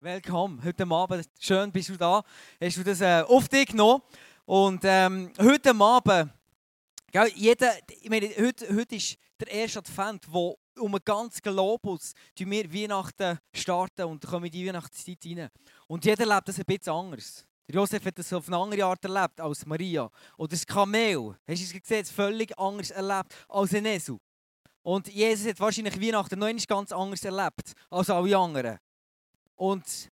Willkommen heute Abend. Schön, bist du da. Hast du das äh, auf dich genommen? Und ähm, heute Abend, gell, jeder, ich meine, heute, heute ist der erste Advent, wo um einen ganzen Globus wir Weihnachten starten und kommen in die Weihnachtszeit rein. Und jeder lebt das ein bisschen anders. Josef hat das auf eine andere Art erlebt als Maria. Oder das Kamel, hast du es gesehen, es völlig anders erlebt als ein Esel. Und Jesus hat wahrscheinlich Weihnachten noch ganz anders erlebt als alle anderen. Und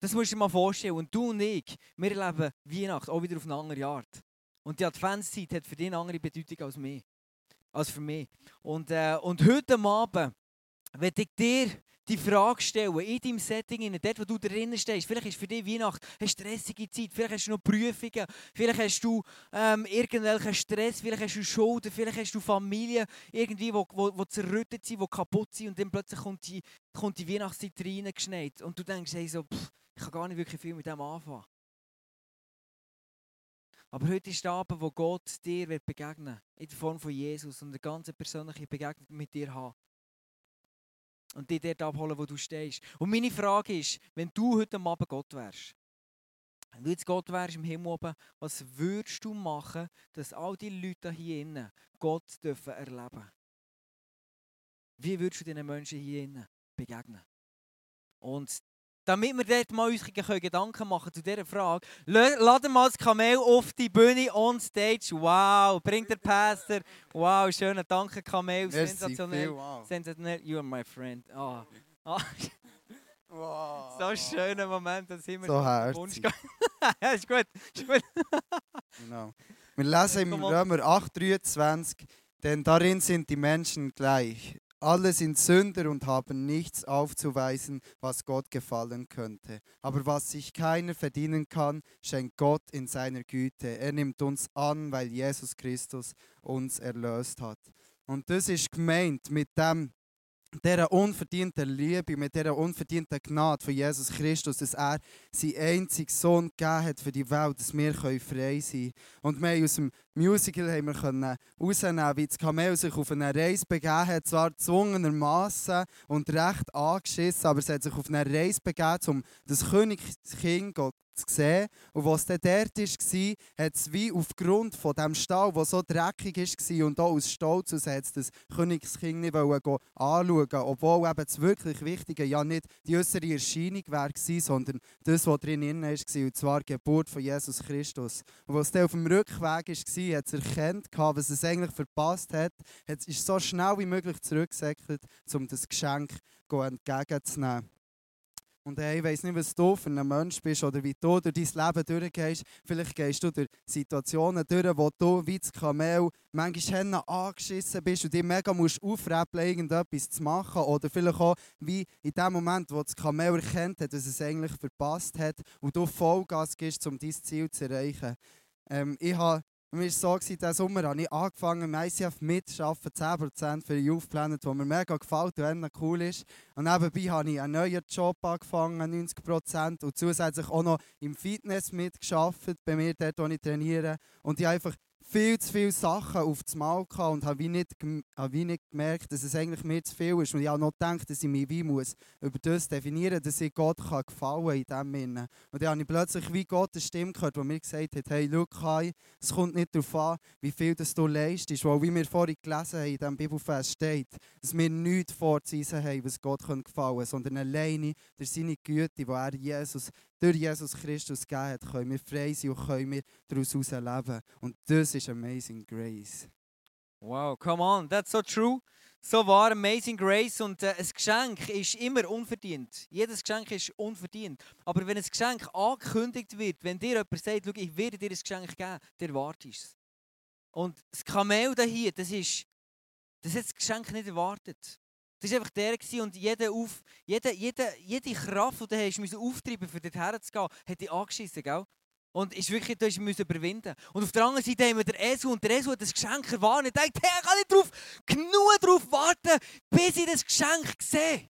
das musst du dir mal vorstellen. Und du und ich, wir erleben Weihnachten auch wieder auf eine andere Art. Und die Adventszeit hat für dich eine andere Bedeutung als, mich, als für mich. Und, äh, und heute Abend werde ich dir die Frage stellen, in deinem Setting, dort wo du drinnen stehst. Vielleicht ist für dich Weihnachten eine stressige Zeit, vielleicht hast du noch Prüfungen, vielleicht hast du ähm, irgendwelchen Stress, vielleicht hast du Schulden, vielleicht hast du Familie, irgendwie, wo, wo, wo zerrüttet sind, die kaputt sind. Und dann plötzlich kommt die, kommt die Weihnachtszeit reingeschneit. Und du denkst, hey, so, pff, ich kann gar nicht wirklich viel mit dem anfangen. Aber heute ist der Abend, wo Gott dir wird begegnen in der Form von Jesus. Und eine ganz persönliche Begegnung mit dir haben und dich dort abholen, wo du stehst. Und meine Frage ist, wenn du heute Abend Gott wärst, wenn du jetzt Gott wärst im Himmel oben, was würdest du machen, dass all die Leute hier innen Gott dürfen erleben Wie würdest du diesen Menschen hier innen begegnen? Und damit wir dort mal uns Gedanken machen zu dieser Frage, laden mal das Kamel auf die Bühne on stage. Wow, bringt der Pastor. Wow, schöner Danke, Kamel. Sensationell. wow. Sensationell. You are my friend. Oh. Oh. Wow. So ein schöner Moment, dass immer so herzig. ja, ist gut. Ist gut. genau. Wir lesen im Römer 8,23, denn darin sind die Menschen gleich. Alle sind Sünder und haben nichts aufzuweisen, was Gott gefallen könnte. Aber was sich keiner verdienen kann, schenkt Gott in seiner Güte. Er nimmt uns an, weil Jesus Christus uns erlöst hat. Und das ist gemeint mit dem, dieser unverdienten Liebe, mit dieser unverdienten Gnade von Jesus Christus, dass er seinen einzigen Sohn gegeben hat für die Welt, dass wir frei sein können. Und wir aus dem Musical haben wir können rausnehmen, wie das Kamel sich auf eine Reise begeben hat, zwar gezwungenermaßen und recht angeschissen, aber es hat sich auf eine Reise begeben, um das Königskind zu sehen. Und was dann dort war, hat es wie aufgrund von dem Stall, der so dreckig war und auch aus Stolz aus, hat das Königskind nicht anschauen obwohl eben das wirklich Wichtige ja nicht die äußere Erscheinung war, sondern das, was drin war, und zwar die Geburt von Jesus Christus. Und was dann auf dem Rückweg war, hat es erkannt, was es eigentlich verpasst hat, ist so schnell wie möglich zurückgesäckelt, um das Geschenk entgegenzunehmen. Und hey, ich weiss nicht, was du für ein Mensch bist oder wie du durch dein Leben durchgehst. Vielleicht gehst du durch Situationen durch, wo du wie das Kamel manchmal angeschissen bist und dich mega musst aufräppeln, irgendetwas zu machen. Oder vielleicht auch wie in dem Moment, wo das Kamel erkennt hat, dass es eigentlich verpasst hat und du Vollgas gibst, um dein Ziel zu erreichen. Ähm, ich habe und mir war so, diesen Sommer habe ich angefangen, im ICF mitzuarbeiten, 10% für den Youth Planet, der mir mega gefällt und cool ist. Und nebenbei habe ich einen neuen Job angefangen, 90%, und zusätzlich auch noch im Fitness mitgearbeitet, bei mir dort, wo ich trainiere. Und ich habe einfach viel zu viele Sachen auf das Mal gehabt und habe wie nicht, habe wie nicht gemerkt, dass es eigentlich mir zu viel ist. Und ich habe noch gedacht, dass ich mich wie muss über das definieren muss, dass ich Gott kann gefallen in dem Sinne. Und dann habe ich plötzlich wie Gott eine Stimme gehört, die mir gesagt hat, hey, schau es kommt nicht darauf an, wie viel das du leistest. Weil wie wir vorhin gelesen haben, in diesem Bibelfest steht, dass wir nichts vorzuweisen haben, was Gott gefallen kann, sondern alleine durch seine Güte, die er Jesus durch Jesus Christus gegeben hat, können wir frei sein und können wir daraus leben. Und das ist Amazing Grace. Wow, come on, that's so true. So war Amazing Grace und äh, ein Geschenk ist immer unverdient. Jedes Geschenk ist unverdient. Aber wenn ein Geschenk angekündigt wird, wenn dir jemand sagt, ich werde dir ein Geschenk geben, dann wartest es. Und das Kamel da hier, das ist, das hat das Geschenk nicht erwartet. Das war einfach der und jede, auf, jede, jede, jede Kraft, die du hast, musst auftreiben, um dorthin zu gehen, hat dich angeschissen, gell? Und ist wirklich, du musst überwinden. Und auf der anderen Seite haben wir den Esu und der Esu hat das Geschenk erwartet. Ich denkt, hey, ich kann nicht drauf, genug darauf warten, bis ich das Geschenk sehe.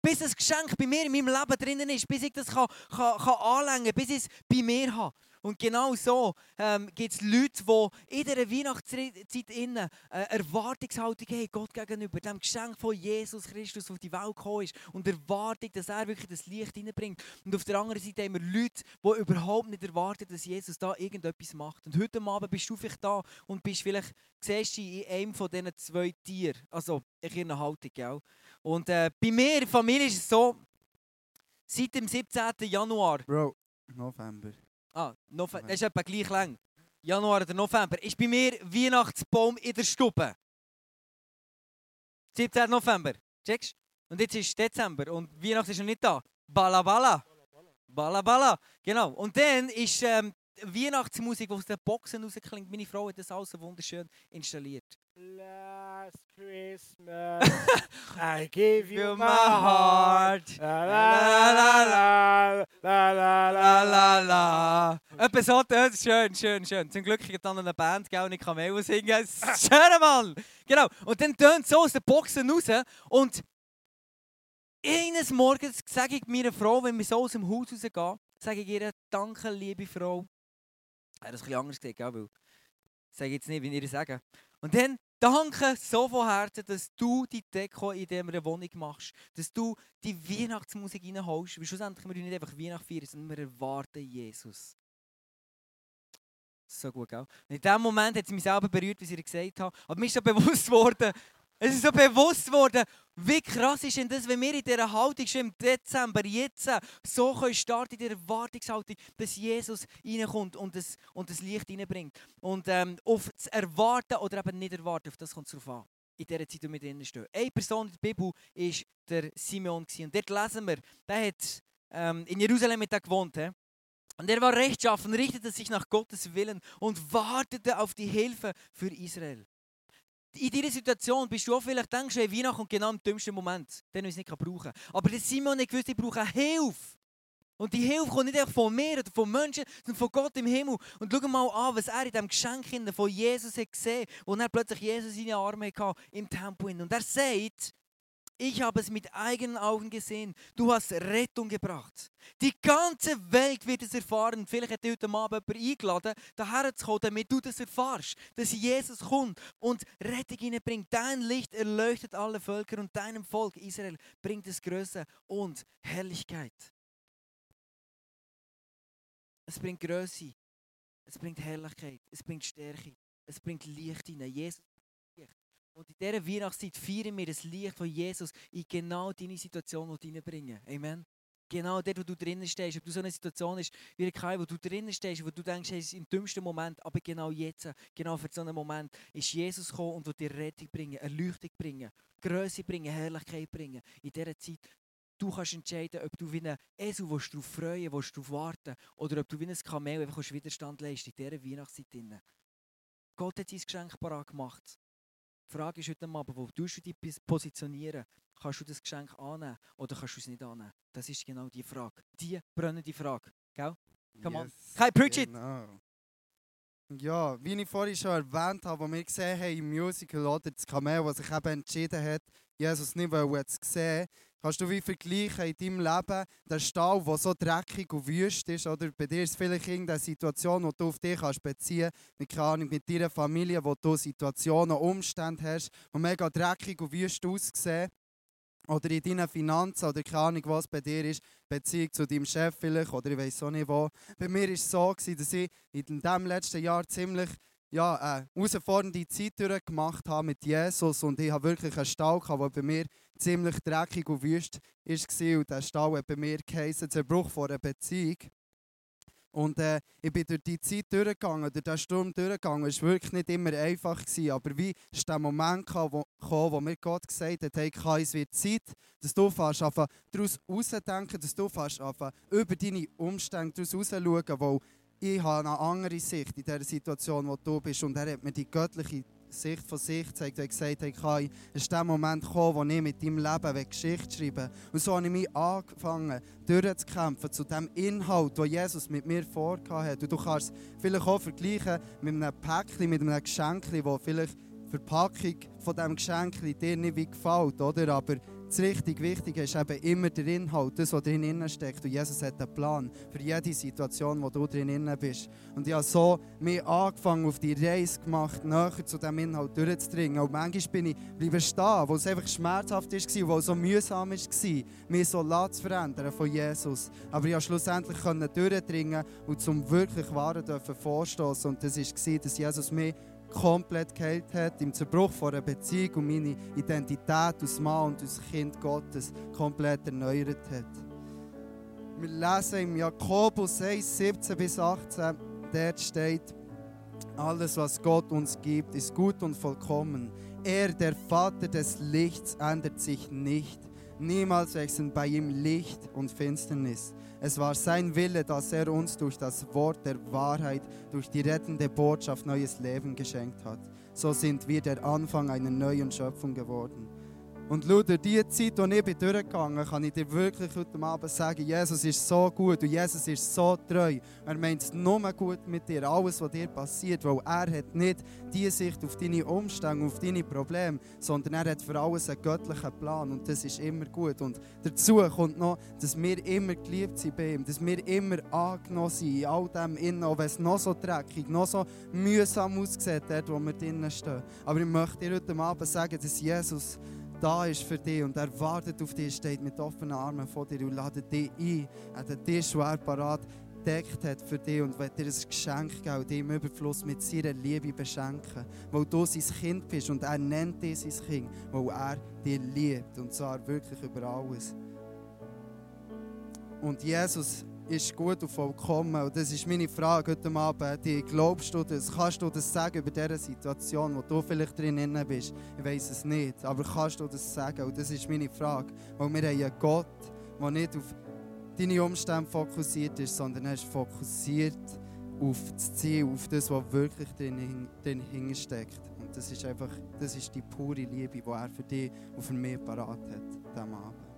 Bis das Geschenk bei mir in meinem Leben drinnen ist, bis ich das kann, kann, kann anlängen kann, bis ich es bei mir habe. Und genau so ähm, gibt es Leute, die in dieser Weihnachtszeit innen eine Erwartungshaltung haben, Gott gegenüber, dem Geschenk von Jesus Christus, der auf die Welt gekommen ist. Und Erwartung, dass er wirklich das Licht hineinbringt. Und auf der anderen Seite haben wir Leute, die überhaupt nicht erwarten, dass Jesus da irgendetwas macht. Und heute Abend bist du vielleicht da und bist vielleicht, siehst du in einem von diesen zwei Tieren, also in ihrer Haltung, gell? Und äh, bei mir Familie ist es so, seit dem 17. Januar. Bro, November. Ah, November. Das ist etwa gleich lang. Januar oder November. Ist bei mir Weihnachtsbaum in der Stube. 17. November. Checkst? Und jetzt ist Dezember und Weihnachten ist noch nicht da. Bala bala. Bala bala. Genau. Und dann ist ähm, Weihnachtsmusik, die aus den Boxen rausklingt. Meine Frau hat das alles wunderschön installiert. Last Christmas, I gave you my heart. La la la la la la La la la la. Etwas so, das schön, schön, schön. Zum Glück gibt es dann eine Band, gell, und ich kann mehr singen. Schön, Mann! Genau. Und dann tönt so aus den Boxen raus. Und eines Morgens sage ich meiner Frau, wenn wir so aus dem Haus rausgehen, sage ich ihr, danke, liebe Frau. Ich habe das ein bisschen anders gesagt, gell, weil ich sage jetzt nicht, wie ihr sagen. Und dann danke so von Herzen, dass du die Deko in dieser Wohnung machst. Dass du die Weihnachtsmusik reinholst. Weil schlussendlich wir nicht einfach Weihnachten feiern, sondern wir erwarten Jesus. So gut, gell? Und in dem Moment hat es mich selber berührt, wie ich gesagt habe. Aber mir ist so bewusst worden, es ist so bewusst worden, wie krass ist denn das, wenn wir in dieser Haltung schon im Dezember, jetzt, so können starten in dieser Erwartungshaltung, dass Jesus reinkommt und das, und das Licht reinbringt. Und ähm, auf das Erwarten oder eben nicht erwarten, auf das kommt es drauf an. In dieser Zeit, wo wir drinnen stehen. Eine Person in der Bibel war der Simeon. Und dort lesen wir, der hat ähm, in Jerusalem mit gewohnt. He? Und er war rechtschaffen, richtete sich nach Gottes Willen und wartete auf die Hilfe für Israel. In dieser Situation bist du auch vielleicht denkst, hey, Weihnachten kommt genau im dümmsten Moment, den ich es nicht brauchen kann. Aber der Simon hat gewusst, ich brauche Hilfe. Und die Hilfe kommt nicht einfach von mir oder von Menschen, sondern von Gott im Himmel. Und schau mal an, was er in diesem Geschenk von Jesus hat gesehen und er plötzlich Jesus in seine Arme hatte im Tempel. Und er sagt, ich habe es mit eigenen Augen gesehen. Du hast Rettung gebracht. Die ganze Welt wird es erfahren. Vielleicht hat heute Abend jemand eingeladen, daher zu kommen, damit du das erfährst. Dass Jesus kommt und Rettung hineinbringt. Dein Licht erleuchtet alle Völker und deinem Volk Israel bringt es Größe und Herrlichkeit. Es bringt Größe. Es bringt Herrlichkeit. Es bringt Stärke. Es bringt Licht hinein. Jesus. Und in dieser Weihnachtszeit feiern wir das Licht von Jesus in genau deine Situation hineinbringen. Amen. Genau dort, wo du drinnen stehst. Ob du so eine Situation ist wie Kai, wo du drinnen stehst, wo du denkst, es ist im dümmsten Moment, aber genau jetzt, genau für so einen Moment, ist Jesus gekommen und will dir Rettung bringen, Erleuchtung bringen, Größe bringen, Herrlichkeit bringen. In dieser Zeit, du kannst entscheiden, ob du wie ein Esel willst, darauf freuen willst, darauf warten oder ob du wie ein Kamel einfach Widerstand leisten in dieser Weihnachtszeit. Gott hat sein Geschenk parat gemacht. Die Frage ist heute Abend, wo tust du dich positionieren? Kannst du das Geschenk annehmen oder kannst du es nicht annehmen? Das ist genau die Frage. Die brennende Frage. Gell? Come on. Kai, preach it! Genau. Ja, wie ich vorhin schon erwähnt habe, als wir gesehen haben im Musical, oder? Das Kamel, das sich eben entschieden hat, Jesus nicht wollen zu sehen, kannst du wie vergleichen in deinem Leben den Stall, der so dreckig und wüst ist, oder? Bei dir ist es vielleicht irgendeine Situation, die du auf dich kannst beziehen kannst, mit, mit deiner Familie, wo du Situationen, Umstände hast, die mega dreckig und wüst aussehen. Oder in deinen Finanzen, oder keine Ahnung, was bei dir ist, Beziehung zu deinem Chef vielleicht, oder ich weiß auch nicht wo. Bei mir war es so, gewesen, dass ich in diesem letzten Jahr ziemlich ja, eine herausfordernde Zeit durchgemacht habe mit Jesus und ich habe wirklich einen Stall gehabt, der bei mir ziemlich dreckig und wüst war und der Stall hat bei mir geheißen, Zerbruch vor einer Beziehung. Und äh, ich bin durch die Zeit durchgegangen, durch den Sturm durchgegangen. Es war wirklich nicht immer einfach, gewesen, aber wie ist der Moment gekommen, wo, wo mir Gott gesagt hat, hey Kai, es wird Zeit, dass du fährst, daraus herausdenken, dass du fährst, über deine Umstände daraus herausschauen, weil ich habe eine andere Sicht in der Situation, wo du bist. Und er hat mir die göttliche Sicht von sich gezeigt. Er hat gesagt, hey Kai, es ist der Moment gekommen, wo ich mit deinem Leben Geschichte schreiben Und so habe ich mich angefangen, durchzukämpfen zu dem Inhalt, den Jesus mit mir vorgehabt hat. Und du kannst es vielleicht auch vergleichen mit einem Päckchen, mit einem Geschenk, wo vielleicht die Verpackung von diesem Geschenk dir nicht wie gefällt, oder? Aber das richtig Wichtige ist eben immer der Inhalt, das, was drin steckt. Und Jesus hat einen Plan für jede Situation, wo du drin bist. Und ich habe so mich angefangen, auf die Reise gemacht, näher zu diesem Inhalt durchzudringen. Und manchmal bin ich bleiben stehen, wo es einfach schmerzhaft war, wo es so mühsam war, mich so zu verändern von Jesus. Aber ich konnte schlussendlich durchdringen und zum wirklich Wahren vorstoßen. Und das war, dass Jesus mich komplett geheilt hat, im Zerbruch von einer Beziehung und meine Identität als Mann und als Kind Gottes komplett erneuert hat. Wir lesen im Jakobus 1, 17 bis 18, dort steht, alles, was Gott uns gibt, ist gut und vollkommen. Er, der Vater des Lichts, ändert sich nicht. Niemals wechseln bei ihm Licht und Finsternis. Es war sein Wille, dass er uns durch das Wort der Wahrheit, durch die rettende Botschaft neues Leben geschenkt hat. So sind wir der Anfang einer neuen Schöpfung geworden. Und schau, durch die Zeit, die ich durchgegangen bin, kann ich dir wirklich heute Abend sagen, Jesus ist so gut und Jesus ist so treu. Er meint es nur gut mit dir, alles, was dir passiert, weil er hat nicht die Sicht auf deine Umstände, auf deine Probleme, sondern er hat für alles einen göttlichen Plan und das ist immer gut. Und dazu kommt noch, dass wir immer geliebt sind bei ihm, dass wir immer angenommen sind in all dem innen, auch wenn es noch so dreckig, noch so mühsam aussieht, dort wo wir drinnen stehen. Aber ich möchte dir heute Abend sagen, dass Jesus da ist für dich und er wartet auf dich, steht mit offenen Armen vor dir und ladet dich ein. Er hat den Tisch, den er parat gedeckt hat für dich und will dir ein Geschenk geben und dich im Überfluss mit seiner Liebe beschenken. Weil du sein Kind bist und er nennt dich sein Kind, weil er dich liebt und zwar wirklich über alles. Und Jesus ist gut und vollkommen. Und das ist meine Frage heute Abend. Die, glaubst du das? Kannst du das sagen über diese Situation, wo du vielleicht drin bist? Ich weiß es nicht. Aber kannst du das sagen? Und das ist meine Frage. Weil wir haben einen Gott, der nicht auf deine Umstände fokussiert ist, sondern er ist fokussiert auf das Ziel, auf das, was wirklich drin, drin. Und das ist einfach, das ist die pure Liebe, die er für dich und für mich parat hat, diesem Abend.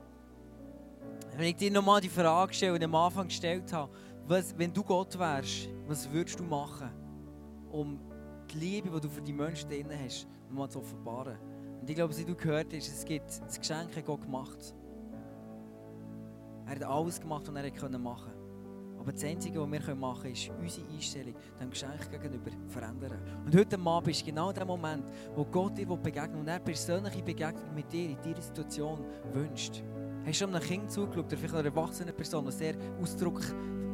Wenn ich dir nochmal die Frage stelle, die ich am Anfang gestellt habe, was, wenn du Gott wärst, was würdest du machen, um die Liebe, die du für die Menschen drin hast, nochmal zu offenbaren? Und ich glaube, wie du gehört hast, es gibt das Geschenk hat Gott gemacht. Er hat alles gemacht, was er machen konnte. Aber das Einzige, was wir machen können, ist unsere Einstellung dem Geschenk gegenüber verändern. Und heute Abend ist genau der Moment, wo Gott dir begegnet und er persönliche Begegnung mit dir in dieser Situation wünscht. Hast du einem Kind zugeschaut oder vielleicht einer erwachsenen Person, die sehr ausdruck,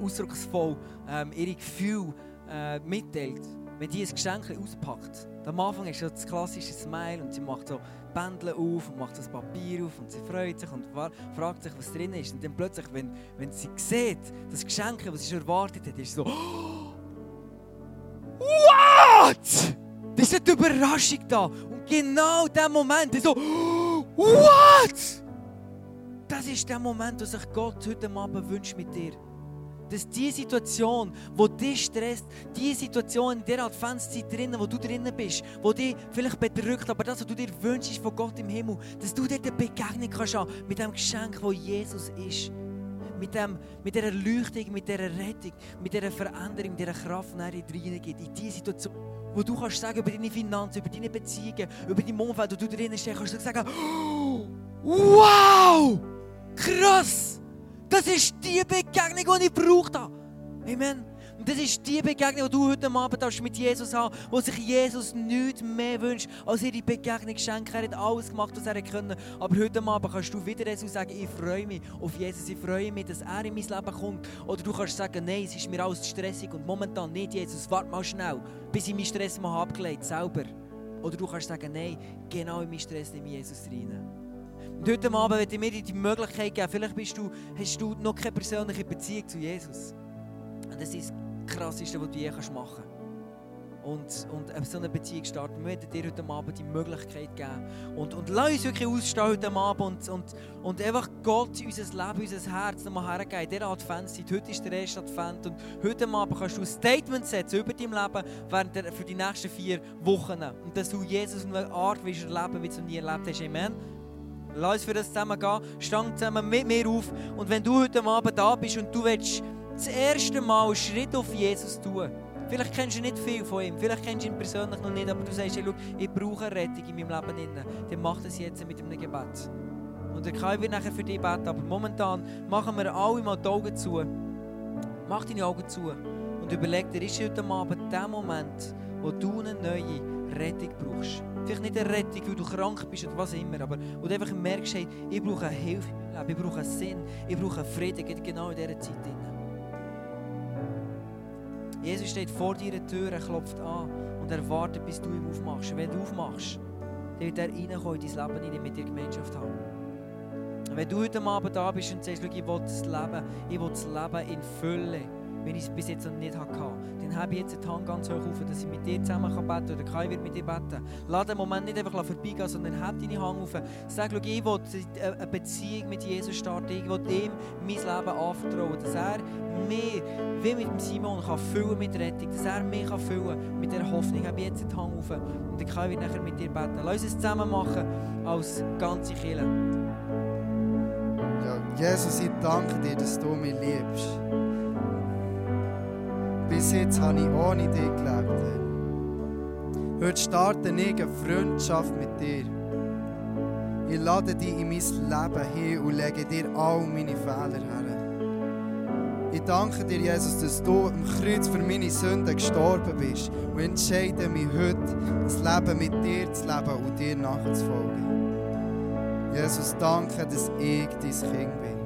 ausdrucksvoll ähm, ihre Gefühle äh, mitteilt? Wenn die ein Geschenk auspackt. Am Anfang ist das klassische Smile und sie macht so Bändel auf und macht das Papier auf und sie freut sich und fragt sich, was drin ist. Und dann plötzlich, wenn, wenn sie sieht, das Geschenk, was sie schon erwartet hat, ist so What? Das ist eine Überraschung da. Und genau in diesem Moment ist so What? Das ist der Moment, wo sich Gott heute Abend wünscht mit dir. Dass die Situation, die dich stresst, die Situation in der Adventszeit drinnen, wo du drinnen bist, wo dich vielleicht bedrückt, aber das, was du dir wünschst von Gott im Himmel, dass du dort eine Begegnung kannst haben mit dem Geschenk, wo Jesus ist. Mit, dem, mit dieser Erleuchtung, mit dieser Rettung, mit dieser Veränderung, mit dieser Kraft, die dir reingibt. In diese Situation, wo du kannst sagen über deine Finanzen, über deine Beziehungen, über dein Umfeld, wo du drinnen stehst, kannst du sagen, wow! Krass! Das ist die Begegnung, die ich gebraucht habe. Amen. Und das ist die Begegnung, die du heute Abend mit Jesus haben wo sich Jesus nichts mehr wünscht, als ihre Begegnung schenken. Er hat alles gemacht, was er konnte. Aber heute Abend kannst du wieder Jesus sagen, ich freue mich auf Jesus, ich freue mich, dass er in mein Leben kommt. Oder du kannst sagen, nein, es ist mir alles stressig und momentan nicht, Jesus, warte mal schnell, bis ich meinen Stress mal abgelegt selber. Oder du kannst sagen, nein, genau in meinen Stress nehme Jesus rein. Und heute Abend möchte ich mir die Möglichkeit geben, vielleicht bist du, hast du noch keine persönliche Beziehung zu Jesus. Und das ist das Krasseste, was du je machen kannst. Und, und so eine Beziehung starten. Wir möchten dir heute Abend die Möglichkeit geben. Und, und lass uns wirklich ausstehen heute Abend und, und, und einfach Gott unser Leben, unser Herz nochmal hergeben. In dieser Adventszeit. Heute ist der erste Advent. Und heute Abend kannst du ein Statement setzen über dein Leben während der, für die nächsten vier Wochen. Und dass du Jesus in einer Art erleben, wie du nie erlebt hast. Amen. Lass uns für das zusammen gehen. Stang zusammen mit mir auf. Und wenn du heute Abend da bist und du willst das erste Mal einen Schritt auf Jesus tun, vielleicht kennst du nicht viel von ihm, vielleicht kennst du ihn persönlich noch nicht, aber du sagst, hey, schau, ich brauche eine Rettung in meinem Leben. Dann mach das jetzt mit einem Gebet. Und der Kai wird nachher für dich beten, aber momentan machen wir alle mal die Augen zu. Mach deine Augen zu und überleg dir, ist heute Abend der Moment, wo du eine neue Rettung brauchst. Vielleicht nicht eine Rettung, weil du krank bist oder was immer, aber wo du einfach merkst, hey, ich brauche eine Hilfe ich brauche Sinn, ich brauche einen Frieden, genau in dieser Zeit. Jesus steht vor deiner Tür, er klopft an und er wartet, bis du ihm aufmachst. Wenn du aufmachst, dann wird er in dein Leben, in mit dir Gemeinschaft haben. Wenn du heute Abend da bist und sagst, ich will das Leben, ich will das Leben in Fülle, wenn ich es bis jetzt noch nicht hatte, dann habe ich jetzt die Hand ganz hoch auf, dass ich mit dir zusammen beten kann oder Kai wird mit dir beten. Lass den Moment nicht einfach vorbeigehen, sondern heb deine Hand auf. Sag, ich will eine Beziehung mit Jesus starten, ich will ihm mein Leben anvertrauen, dass er mich, wie mit Simon, kann füllen mit Rettung, dass er mich kann füllen mit der Hoffnung. Ich habe jetzt die Hand auf und der Kai wird nachher mit dir beten. Lass uns es zusammen machen als ganze Kirche. Ja, Jesus, ich danke dir, dass du mich liebst. Bis jetzt habe ich ohne dich gelebt. Heute starte ich eine Freundschaft mit dir. Ich lade dich in mein Leben hin und lege dir all meine Fehler her. Ich danke dir, Jesus, dass du am Kreuz für meine Sünden gestorben bist und entscheide mich heute, das Leben mit dir zu leben und dir nachzufolgen. Jesus, danke, dass ich dein Kind bin.